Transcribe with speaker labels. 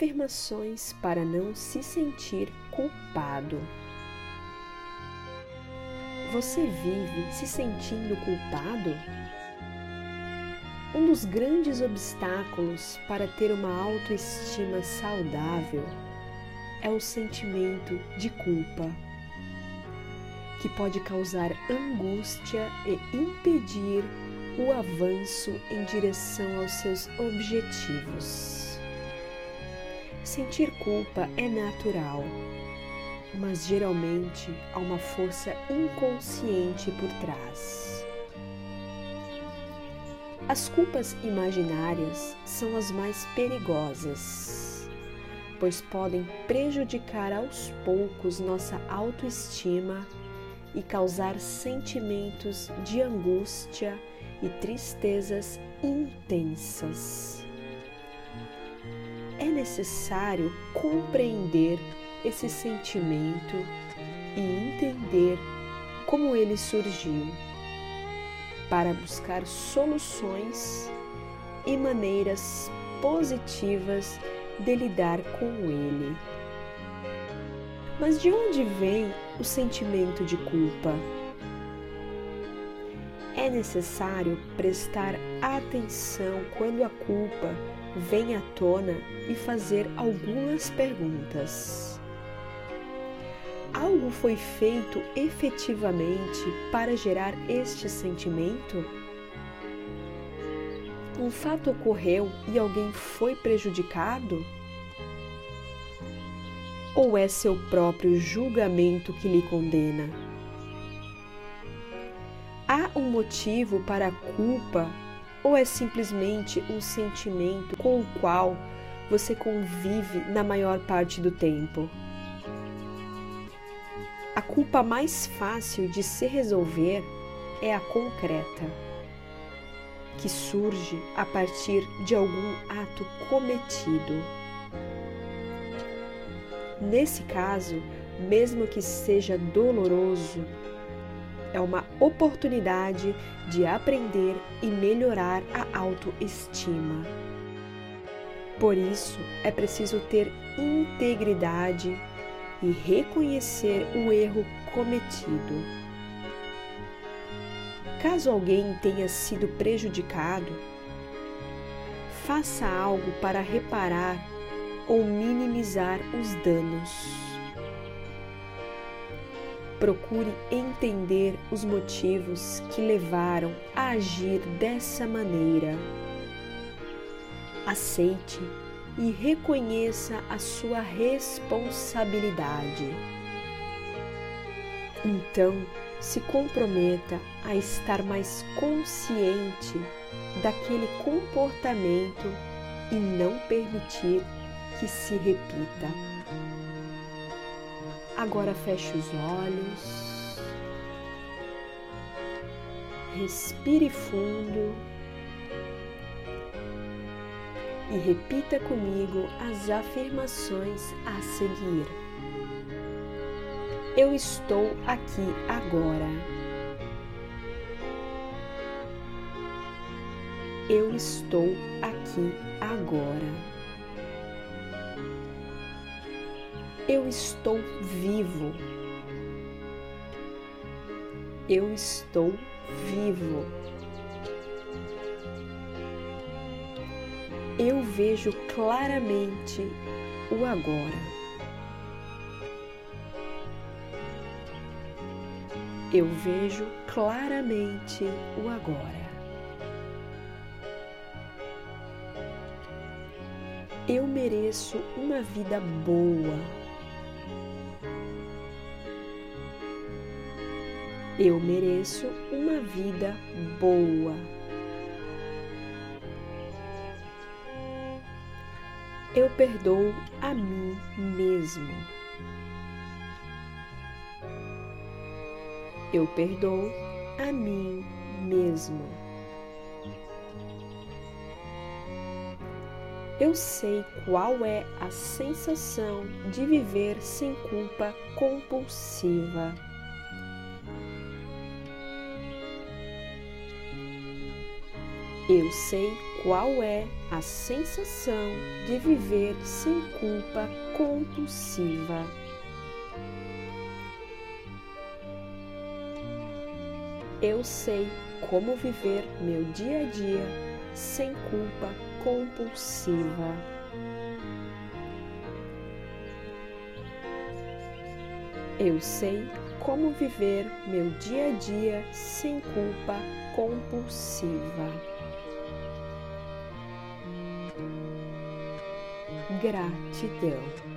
Speaker 1: afirmações para não se sentir culpado. Você vive se sentindo culpado? Um dos grandes obstáculos para ter uma autoestima saudável é o sentimento de culpa, que pode causar angústia e impedir o avanço em direção aos seus objetivos. Sentir culpa é natural, mas geralmente há uma força inconsciente por trás. As culpas imaginárias são as mais perigosas, pois podem prejudicar aos poucos nossa autoestima e causar sentimentos de angústia e tristezas intensas. É necessário compreender esse sentimento e entender como ele surgiu para buscar soluções e maneiras positivas de lidar com ele. Mas de onde vem o sentimento de culpa? É necessário prestar atenção quando a culpa vem à tona e fazer algumas perguntas algo foi feito efetivamente para gerar este sentimento? Um fato ocorreu e alguém foi prejudicado? Ou é seu próprio julgamento que lhe condena? Há um motivo para a culpa ou é simplesmente um sentimento com o qual você convive na maior parte do tempo? A culpa mais fácil de se resolver é a concreta, que surge a partir de algum ato cometido. Nesse caso, mesmo que seja doloroso, é uma oportunidade de aprender e melhorar a autoestima. Por isso, é preciso ter integridade e reconhecer o erro cometido. Caso alguém tenha sido prejudicado, faça algo para reparar ou minimizar os danos. Procure entender os motivos que levaram a agir dessa maneira. Aceite e reconheça a sua responsabilidade. Então, se comprometa a estar mais consciente daquele comportamento e não permitir que se repita. Agora feche os olhos. Respire fundo e repita comigo as afirmações a seguir. Eu estou aqui agora. Eu estou aqui agora. Eu estou vivo. Eu estou vivo. eu vejo claramente o agora. Eu vejo claramente o agora. Eu mereço uma vida boa. Eu mereço uma vida boa. eu perdoo a mim mesmo. Eu perdoo a mim mesmo. Eu sei qual é a sensação de viver sem culpa compulsiva. Eu sei qual é a sensação de viver sem culpa compulsiva. Eu sei como viver meu dia a dia sem culpa compulsiva. Eu sei como viver meu dia a dia sem culpa compulsiva. Gratidão.